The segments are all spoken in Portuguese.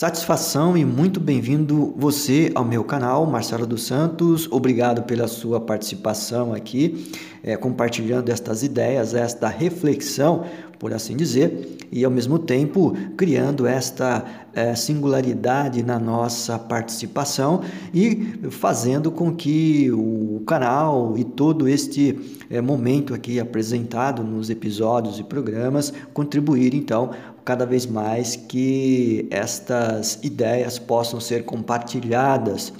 Satisfação e muito bem-vindo você ao meu canal, Marcelo dos Santos. Obrigado pela sua participação aqui, é, compartilhando estas ideias, esta reflexão, por assim dizer, e ao mesmo tempo criando esta é, singularidade na nossa participação e fazendo com que o canal e todo este é, momento aqui apresentado nos episódios e programas contribuir então cada vez mais que estas ideias possam ser compartilhadas.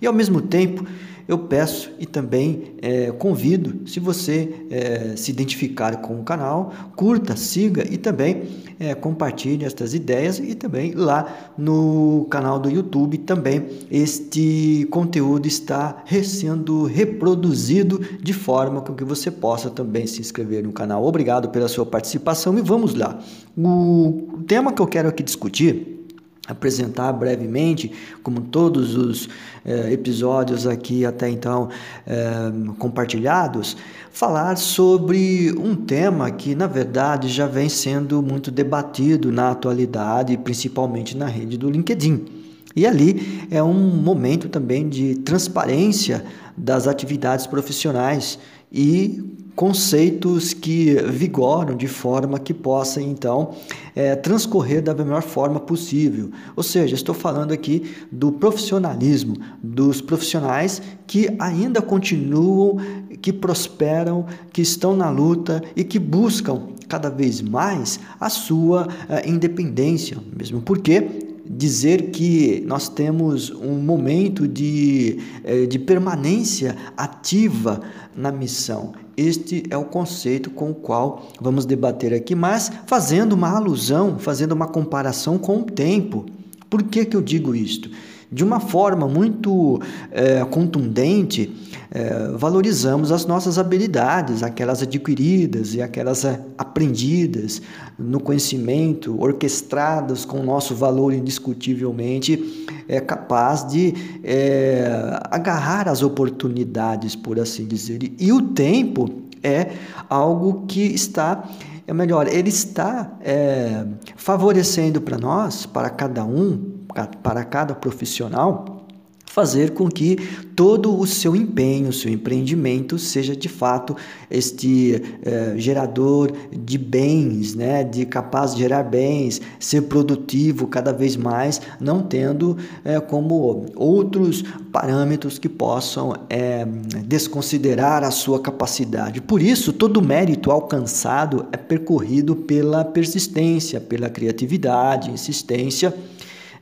E ao mesmo tempo eu peço e também é, convido, se você é, se identificar com o canal, curta, siga e também é, compartilhe estas ideias e também lá no canal do YouTube também este conteúdo está sendo reproduzido de forma com que você possa também se inscrever no canal. Obrigado pela sua participação e vamos lá. O tema que eu quero aqui discutir apresentar brevemente, como todos os eh, episódios aqui até então eh, compartilhados, falar sobre um tema que, na verdade, já vem sendo muito debatido na atualidade, principalmente na rede do LinkedIn. E ali é um momento também de transparência das atividades profissionais e conceitos que vigoram de forma que possa então é, transcorrer da melhor forma possível. Ou seja, estou falando aqui do profissionalismo, dos profissionais que ainda continuam, que prosperam, que estão na luta e que buscam cada vez mais a sua é, independência, mesmo porque dizer que nós temos um momento de, é, de permanência ativa na missão. Este é o conceito com o qual vamos debater aqui, mas fazendo uma alusão, fazendo uma comparação com o tempo. Por que, que eu digo isto? De uma forma muito é, contundente, é, valorizamos as nossas habilidades, aquelas adquiridas e aquelas é, aprendidas no conhecimento, orquestradas com o nosso valor indiscutivelmente é capaz de é, agarrar as oportunidades, por assim dizer. E o tempo é algo que está é melhor, ele está é, favorecendo para nós, para cada um, para cada profissional, fazer com que todo o seu empenho, seu empreendimento seja de fato este eh, gerador de bens, né, de capaz de gerar bens, ser produtivo cada vez mais, não tendo eh, como outros parâmetros que possam eh, desconsiderar a sua capacidade. Por isso, todo mérito alcançado é percorrido pela persistência, pela criatividade, insistência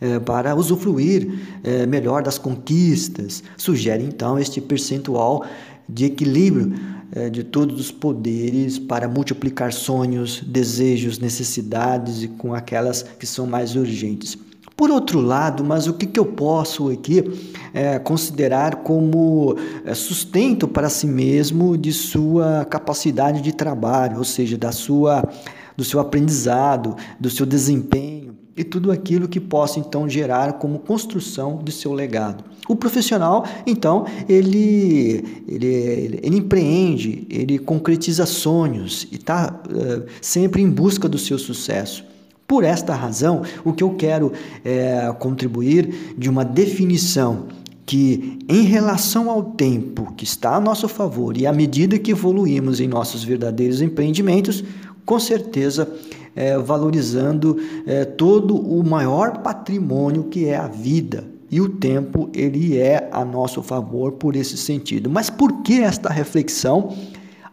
é, para usufruir é, melhor das conquistas. Sugere então este percentual de equilíbrio é, de todos os poderes para multiplicar sonhos, desejos, necessidades e com aquelas que são mais urgentes. Por outro lado, mas o que, que eu posso aqui é, considerar como sustento para si mesmo de sua capacidade de trabalho, ou seja, da sua, do seu aprendizado, do seu desempenho? E tudo aquilo que possa então gerar como construção do seu legado. O profissional, então, ele, ele, ele empreende, ele concretiza sonhos e está uh, sempre em busca do seu sucesso. Por esta razão, o que eu quero é contribuir de uma definição que, em relação ao tempo que está a nosso favor e à medida que evoluímos em nossos verdadeiros empreendimentos, com certeza é, valorizando é, todo o maior patrimônio que é a vida. E o tempo ele é a nosso favor por esse sentido. Mas por que esta reflexão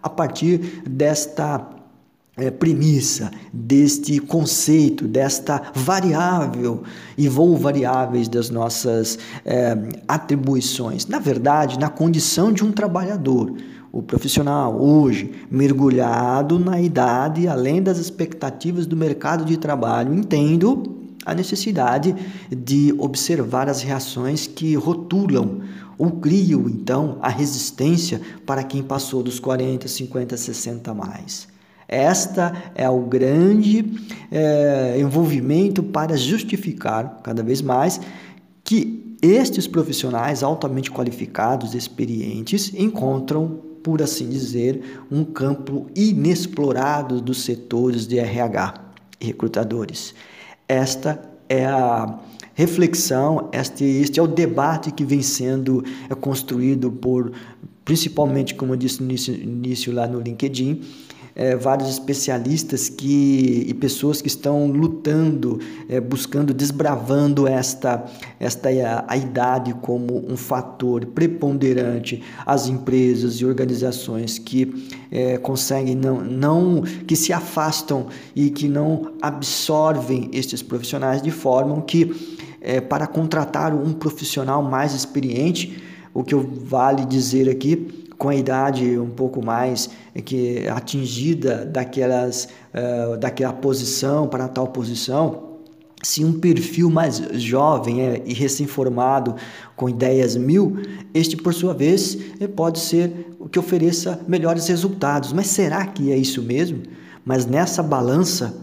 a partir desta é, premissa, deste conceito, desta variável e voo variáveis das nossas é, atribuições? Na verdade, na condição de um trabalhador o profissional hoje mergulhado na idade, além das expectativas do mercado de trabalho, entendo a necessidade de observar as reações que rotulam ou criam então a resistência para quem passou dos 40, 50, 60 mais. Esta é o grande é, envolvimento para justificar cada vez mais que estes profissionais altamente qualificados, experientes, encontram por assim dizer, um campo inexplorado dos setores de RH e recrutadores. Esta é a, reflexão, este, este é o debate que vem sendo é, construído por, principalmente, como eu disse no início, início lá no LinkedIn, é, vários especialistas que, e pessoas que estão lutando, é, buscando, desbravando esta, esta a, a idade como um fator preponderante às empresas e organizações que é, conseguem não, não que se afastam e que não absorvem estes profissionais de forma que é, para contratar um profissional mais experiente, o que vale dizer aqui com a idade um pouco mais é que atingida daquelas, uh, daquela posição para tal posição, se um perfil mais jovem é, e recém-formado, com ideias mil, este, por sua vez, é, pode ser o que ofereça melhores resultados. Mas será que é isso mesmo? Mas nessa balança,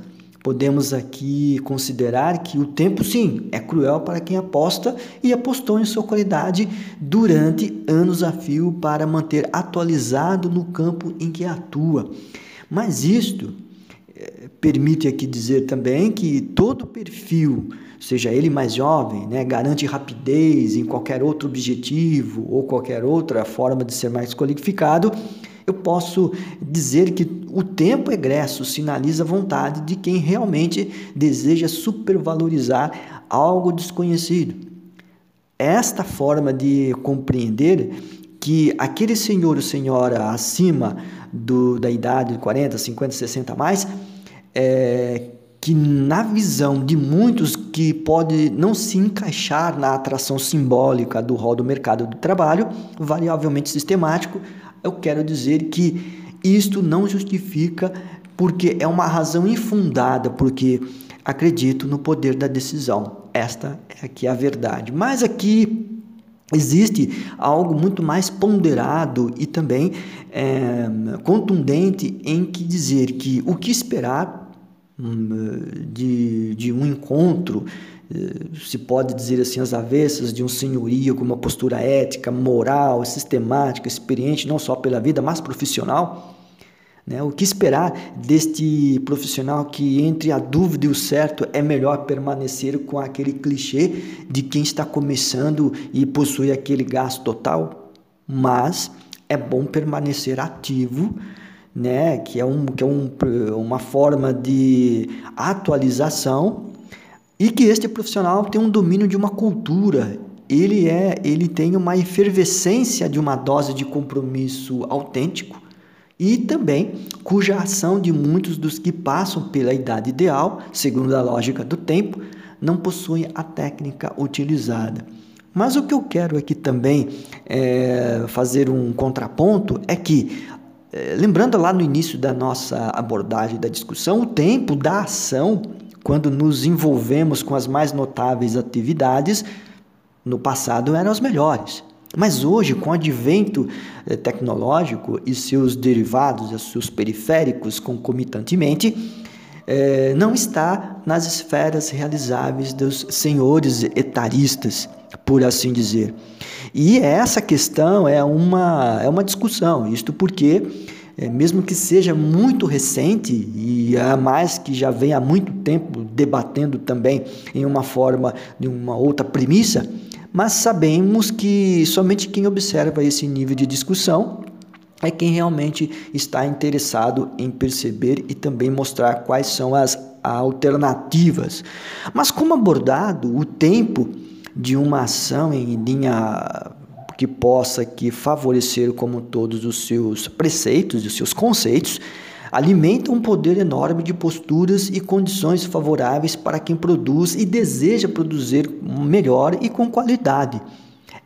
Podemos aqui considerar que o tempo, sim, é cruel para quem aposta e apostou em sua qualidade durante anos a fio para manter atualizado no campo em que atua. Mas isto eh, permite aqui dizer também que todo perfil, seja ele mais jovem, né, garante rapidez em qualquer outro objetivo ou qualquer outra forma de ser mais qualificado eu posso dizer que o tempo egresso sinaliza a vontade de quem realmente deseja supervalorizar algo desconhecido. Esta forma de compreender que aquele senhor ou senhora acima do, da idade de 40, 50, 60 a mais, é, que na visão de muitos que pode não se encaixar na atração simbólica do rol do mercado do trabalho, variavelmente sistemático, eu quero dizer que isto não justifica porque é uma razão infundada, porque acredito no poder da decisão. Esta é aqui a verdade. Mas aqui existe algo muito mais ponderado e também é, contundente em que dizer que o que esperar hum, de, de um encontro se pode dizer assim, as avessas de um senhorio com uma postura ética, moral, sistemática, experiente, não só pela vida, mas profissional. Né? O que esperar deste profissional que, entre a dúvida e o certo, é melhor permanecer com aquele clichê de quem está começando e possui aquele gasto total? Mas é bom permanecer ativo né, que é, um, que é um, uma forma de atualização e que este profissional tem um domínio de uma cultura, ele é, ele tem uma efervescência de uma dose de compromisso autêntico e também cuja ação de muitos dos que passam pela idade ideal, segundo a lógica do tempo, não possuem a técnica utilizada. Mas o que eu quero aqui também é, fazer um contraponto é que, é, lembrando lá no início da nossa abordagem da discussão, o tempo da ação quando nos envolvemos com as mais notáveis atividades, no passado eram as melhores. Mas hoje, com o advento eh, tecnológico e seus derivados, os seus periféricos concomitantemente, eh, não está nas esferas realizáveis dos senhores etaristas, por assim dizer. E essa questão é uma, é uma discussão, isto porque é, mesmo que seja muito recente e a mais que já vem há muito tempo debatendo também em uma forma de uma outra premissa, mas sabemos que somente quem observa esse nível de discussão é quem realmente está interessado em perceber e também mostrar quais são as alternativas. Mas como abordado o tempo de uma ação em linha que possa que favorecer como todos os seus preceitos e os seus conceitos, alimenta um poder enorme de posturas e condições favoráveis para quem produz e deseja produzir melhor e com qualidade.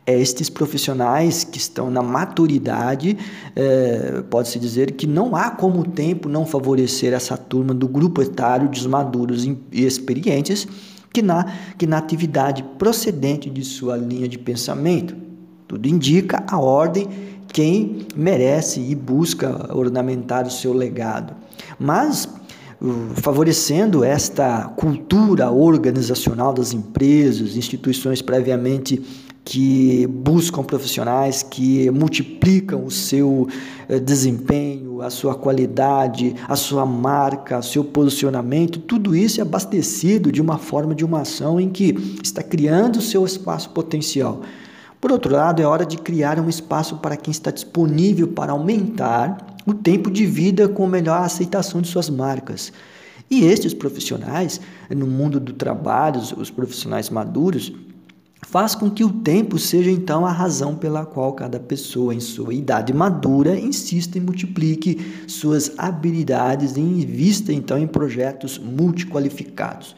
Estes profissionais que estão na maturidade, é, pode-se dizer que não há como o tempo não favorecer essa turma do grupo etário de maduros e experientes que na, que na atividade procedente de sua linha de pensamento. Tudo indica a ordem quem merece e busca ornamentar o seu legado. Mas favorecendo esta cultura organizacional das empresas, instituições previamente que buscam profissionais que multiplicam o seu eh, desempenho, a sua qualidade, a sua marca, seu posicionamento, tudo isso é abastecido de uma forma de uma ação em que está criando o seu espaço potencial. Por outro lado, é hora de criar um espaço para quem está disponível para aumentar o tempo de vida com melhor aceitação de suas marcas. E estes profissionais, no mundo do trabalho, os profissionais maduros, faz com que o tempo seja então a razão pela qual cada pessoa em sua idade madura insista e multiplique suas habilidades e invista então em projetos multiqualificados.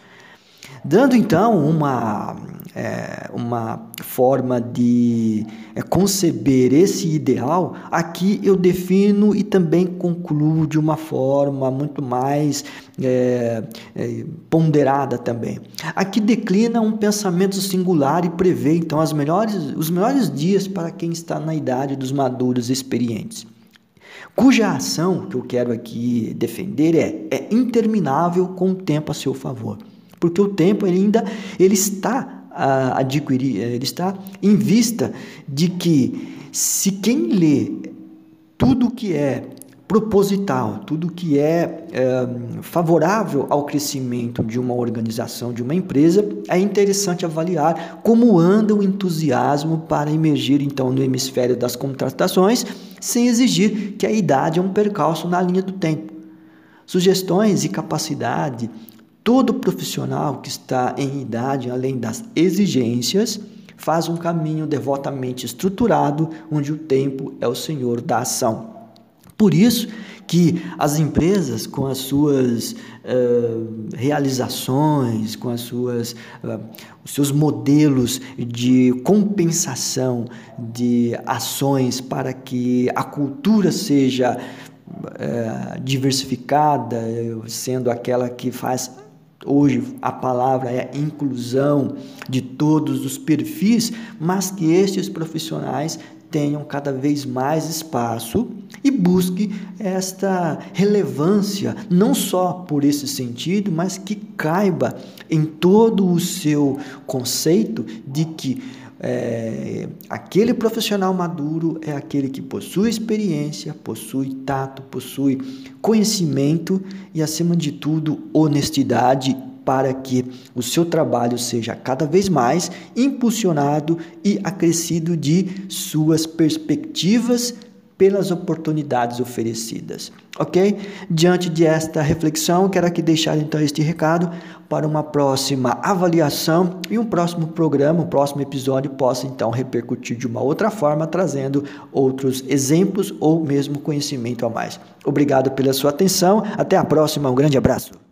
Dando então uma, é, uma forma de é, conceber esse ideal, aqui eu defino e também concluo de uma forma muito mais é, é, ponderada também. Aqui declina um pensamento singular e prevê então as melhores, os melhores dias para quem está na idade dos maduros experientes cuja ação que eu quero aqui defender é, é interminável com o tempo a seu favor porque o tempo ele ainda ele está a adquirir, ele está em vista de que se quem lê tudo que é proposital, tudo que é, é, favorável ao crescimento de uma organização, de uma empresa, é interessante avaliar como anda o entusiasmo para emergir então no hemisfério das contratações, sem exigir que a idade é um percalço na linha do tempo. Sugestões e capacidade Todo profissional que está em idade além das exigências faz um caminho devotamente estruturado, onde o tempo é o senhor da ação. Por isso que as empresas, com as suas uh, realizações, com as suas, uh, os seus modelos de compensação de ações para que a cultura seja uh, diversificada, sendo aquela que faz Hoje a palavra é inclusão de todos os perfis, mas que estes profissionais tenham cada vez mais espaço e busque esta relevância, não só por esse sentido, mas que caiba em todo o seu conceito de que é, aquele profissional maduro é aquele que possui experiência, possui tato, possui conhecimento e, acima de tudo, honestidade para que o seu trabalho seja cada vez mais impulsionado e acrescido de suas perspectivas pelas oportunidades oferecidas. Ok? Diante de esta reflexão, quero aqui deixar então este recado para uma próxima avaliação e um próximo programa, um próximo episódio possa então repercutir de uma outra forma, trazendo outros exemplos ou mesmo conhecimento a mais. Obrigado pela sua atenção. Até a próxima. Um grande abraço.